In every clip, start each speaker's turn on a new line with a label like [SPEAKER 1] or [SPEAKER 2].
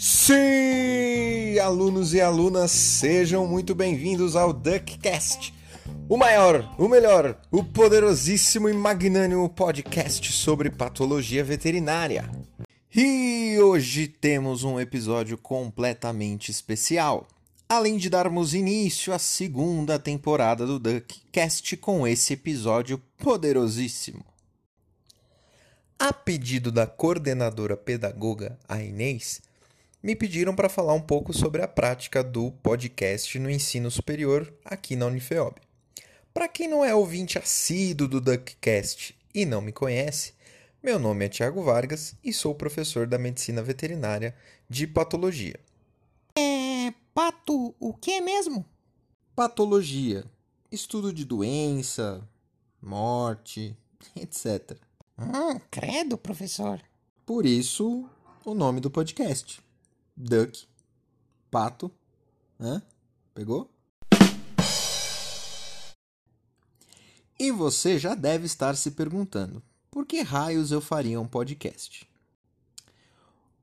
[SPEAKER 1] Sim, alunos e alunas, sejam muito bem-vindos ao DuckCast, o maior, o melhor, o poderosíssimo e magnânimo podcast sobre patologia veterinária. E hoje temos um episódio completamente especial. Além de darmos início à segunda temporada do DuckCast com esse episódio poderosíssimo. A pedido da coordenadora pedagoga, a Inês, me pediram para falar um pouco sobre a prática do podcast no ensino superior aqui na Unifeob. Para quem não é ouvinte assíduo do DuckCast e não me conhece, meu nome é Tiago Vargas e sou professor da Medicina Veterinária de Patologia.
[SPEAKER 2] É. Pato, o que mesmo?
[SPEAKER 1] Patologia, estudo de doença, morte, etc.
[SPEAKER 2] Hum, credo, professor.
[SPEAKER 1] Por isso, o nome do podcast. Duck, pato, hã? Pegou? E você já deve estar se perguntando: por que raios eu faria um podcast?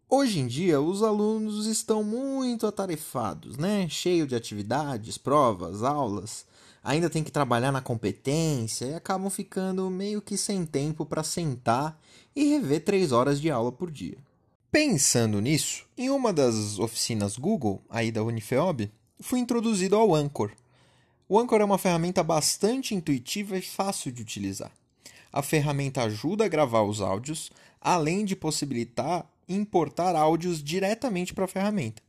[SPEAKER 1] Hoje em dia, os alunos estão muito atarefados, né? Cheio de atividades, provas, aulas. Ainda tem que trabalhar na competência e acabam ficando meio que sem tempo para sentar e rever três horas de aula por dia. Pensando nisso, em uma das oficinas Google, aí da Unifeob, fui introduzido ao Anchor. O Anchor é uma ferramenta bastante intuitiva e fácil de utilizar. A ferramenta ajuda a gravar os áudios, além de possibilitar importar áudios diretamente para a ferramenta.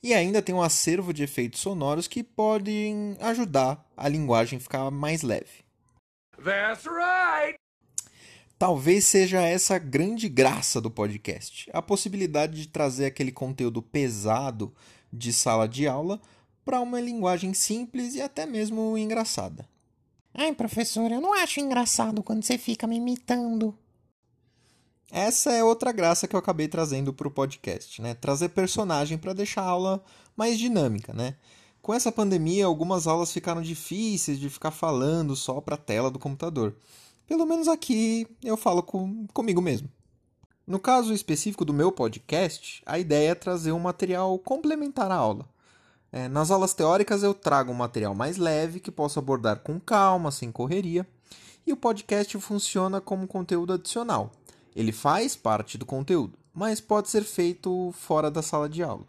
[SPEAKER 1] E ainda tem um acervo de efeitos sonoros que podem ajudar a linguagem a ficar mais leve.
[SPEAKER 3] That's right.
[SPEAKER 1] Talvez seja essa a grande graça do podcast, a possibilidade de trazer aquele conteúdo pesado de sala de aula para uma linguagem simples e até mesmo engraçada.
[SPEAKER 2] Ai, professor, eu não acho engraçado quando você fica me imitando.
[SPEAKER 1] Essa é outra graça que eu acabei trazendo para o podcast, né? Trazer personagem para deixar a aula mais dinâmica, né? Com essa pandemia, algumas aulas ficaram difíceis de ficar falando só para a tela do computador. Pelo menos aqui eu falo com, comigo mesmo. No caso específico do meu podcast, a ideia é trazer um material complementar à aula. É, nas aulas teóricas eu trago um material mais leve que posso abordar com calma, sem correria, e o podcast funciona como conteúdo adicional. Ele faz parte do conteúdo, mas pode ser feito fora da sala de aula.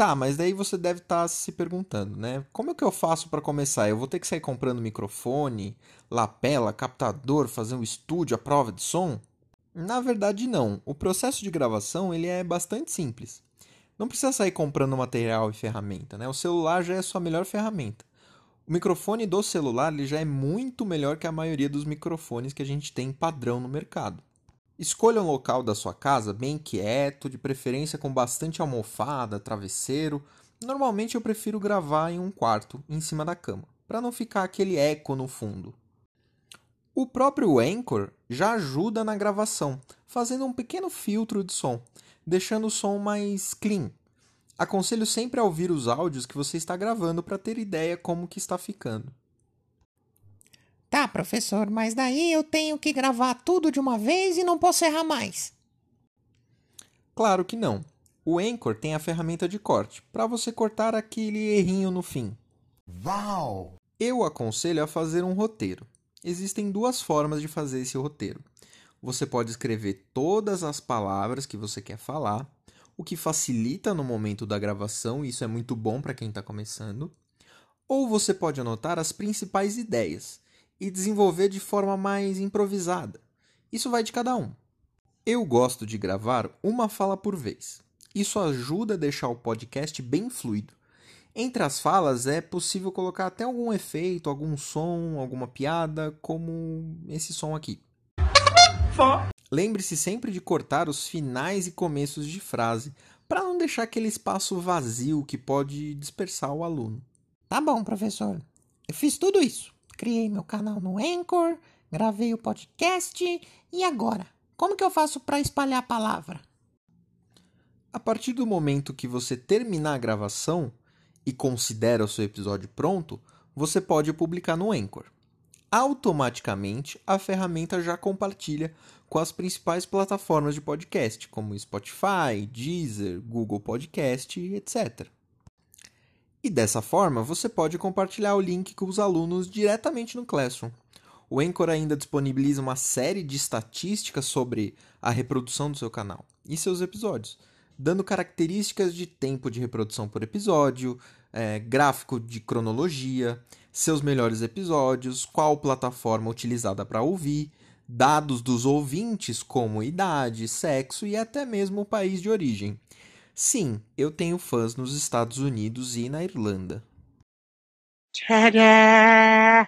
[SPEAKER 1] Tá, mas daí você deve estar tá se perguntando, né? Como é que eu faço para começar? Eu vou ter que sair comprando microfone, lapela, captador, fazer um estúdio à prova de som? Na verdade, não. O processo de gravação ele é bastante simples. Não precisa sair comprando material e ferramenta, né? O celular já é a sua melhor ferramenta. O microfone do celular ele já é muito melhor que a maioria dos microfones que a gente tem padrão no mercado. Escolha um local da sua casa bem quieto, de preferência com bastante almofada, travesseiro. Normalmente eu prefiro gravar em um quarto, em cima da cama, para não ficar aquele eco no fundo. O próprio Anchor já ajuda na gravação, fazendo um pequeno filtro de som, deixando o som mais clean. Aconselho sempre a ouvir os áudios que você está gravando para ter ideia como que está ficando.
[SPEAKER 2] Tá, professor, mas daí eu tenho que gravar tudo de uma vez e não posso errar mais.
[SPEAKER 1] Claro que não. O Anchor tem a ferramenta de corte, para você cortar aquele errinho no fim.
[SPEAKER 3] Uau!
[SPEAKER 1] Eu aconselho a fazer um roteiro. Existem duas formas de fazer esse roteiro. Você pode escrever todas as palavras que você quer falar, o que facilita no momento da gravação, e isso é muito bom para quem está começando. Ou você pode anotar as principais ideias e desenvolver de forma mais improvisada. Isso vai de cada um. Eu gosto de gravar uma fala por vez. Isso ajuda a deixar o podcast bem fluido. Entre as falas é possível colocar até algum efeito, algum som, alguma piada, como esse som aqui. Lembre-se sempre de cortar os finais e começos de frase para não deixar aquele espaço vazio que pode dispersar o aluno.
[SPEAKER 2] Tá bom, professor. Eu fiz tudo isso criei meu canal no Anchor, gravei o podcast e agora? Como que eu faço para espalhar a palavra?
[SPEAKER 1] A partir do momento que você terminar a gravação e considera o seu episódio pronto, você pode publicar no Anchor. Automaticamente, a ferramenta já compartilha com as principais plataformas de podcast, como Spotify, Deezer, Google Podcast, etc. E dessa forma, você pode compartilhar o link com os alunos diretamente no Classroom. O Anchor ainda disponibiliza uma série de estatísticas sobre a reprodução do seu canal e seus episódios, dando características de tempo de reprodução por episódio, é, gráfico de cronologia, seus melhores episódios, qual plataforma utilizada para ouvir, dados dos ouvintes como idade, sexo e até mesmo o país de origem. Sim, eu tenho fãs nos Estados Unidos e na Irlanda.
[SPEAKER 2] Tcharam!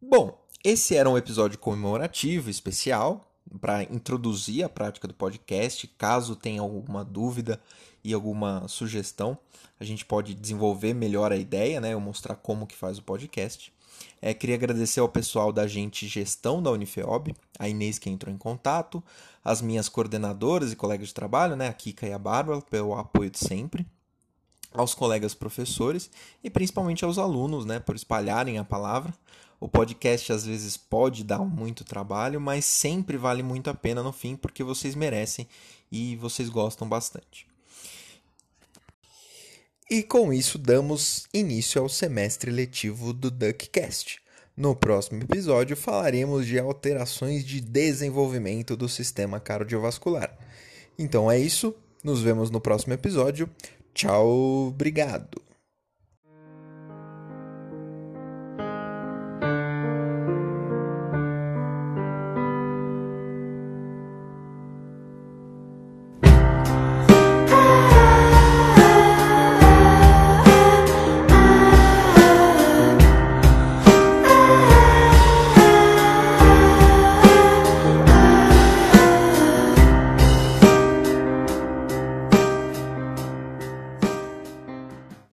[SPEAKER 1] Bom, esse era um episódio comemorativo especial para introduzir a prática do podcast. Caso tenha alguma dúvida e alguma sugestão, a gente pode desenvolver melhor a ideia, né? Eu mostrar como que faz o podcast. É, queria agradecer ao pessoal da Agente Gestão da Unifeob, a Inês que entrou em contato, as minhas coordenadoras e colegas de trabalho, né, a Kika e a Bárbara, pelo apoio de sempre, aos colegas professores e principalmente aos alunos, né, por espalharem a palavra. O podcast às vezes pode dar muito trabalho, mas sempre vale muito a pena no fim porque vocês merecem e vocês gostam bastante. E com isso damos início ao semestre letivo do DuckCast. No próximo episódio falaremos de alterações de desenvolvimento do sistema cardiovascular. Então é isso, nos vemos no próximo episódio. Tchau, obrigado.